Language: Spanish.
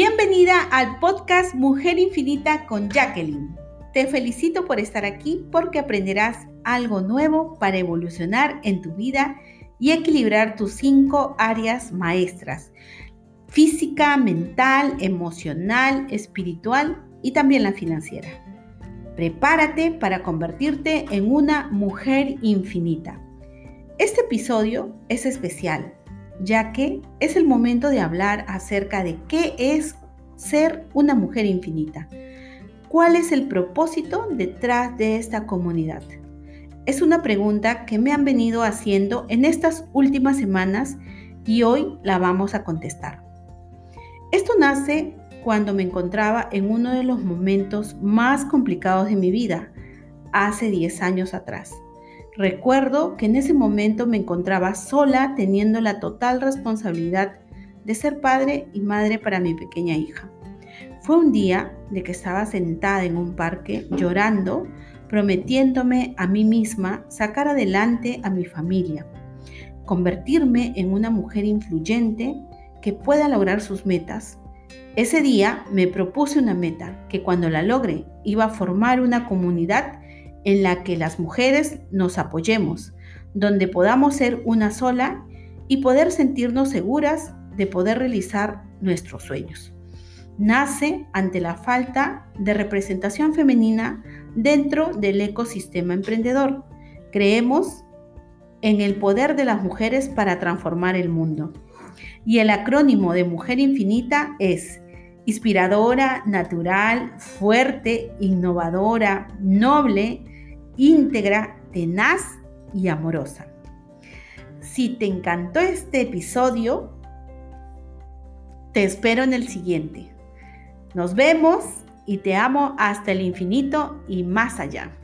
Bienvenida al podcast Mujer Infinita con Jacqueline. Te felicito por estar aquí porque aprenderás algo nuevo para evolucionar en tu vida y equilibrar tus cinco áreas maestras. Física, mental, emocional, espiritual y también la financiera. Prepárate para convertirte en una mujer infinita. Este episodio es especial ya que es el momento de hablar acerca de qué es ser una mujer infinita. ¿Cuál es el propósito detrás de esta comunidad? Es una pregunta que me han venido haciendo en estas últimas semanas y hoy la vamos a contestar. Esto nace cuando me encontraba en uno de los momentos más complicados de mi vida, hace 10 años atrás. Recuerdo que en ese momento me encontraba sola teniendo la total responsabilidad de ser padre y madre para mi pequeña hija. Fue un día de que estaba sentada en un parque llorando, prometiéndome a mí misma sacar adelante a mi familia, convertirme en una mujer influyente que pueda lograr sus metas. Ese día me propuse una meta que cuando la logre iba a formar una comunidad en la que las mujeres nos apoyemos, donde podamos ser una sola y poder sentirnos seguras de poder realizar nuestros sueños. Nace ante la falta de representación femenina dentro del ecosistema emprendedor. Creemos en el poder de las mujeres para transformar el mundo. Y el acrónimo de Mujer Infinita es inspiradora, natural, fuerte, innovadora, noble, íntegra, tenaz y amorosa. Si te encantó este episodio, te espero en el siguiente. Nos vemos y te amo hasta el infinito y más allá.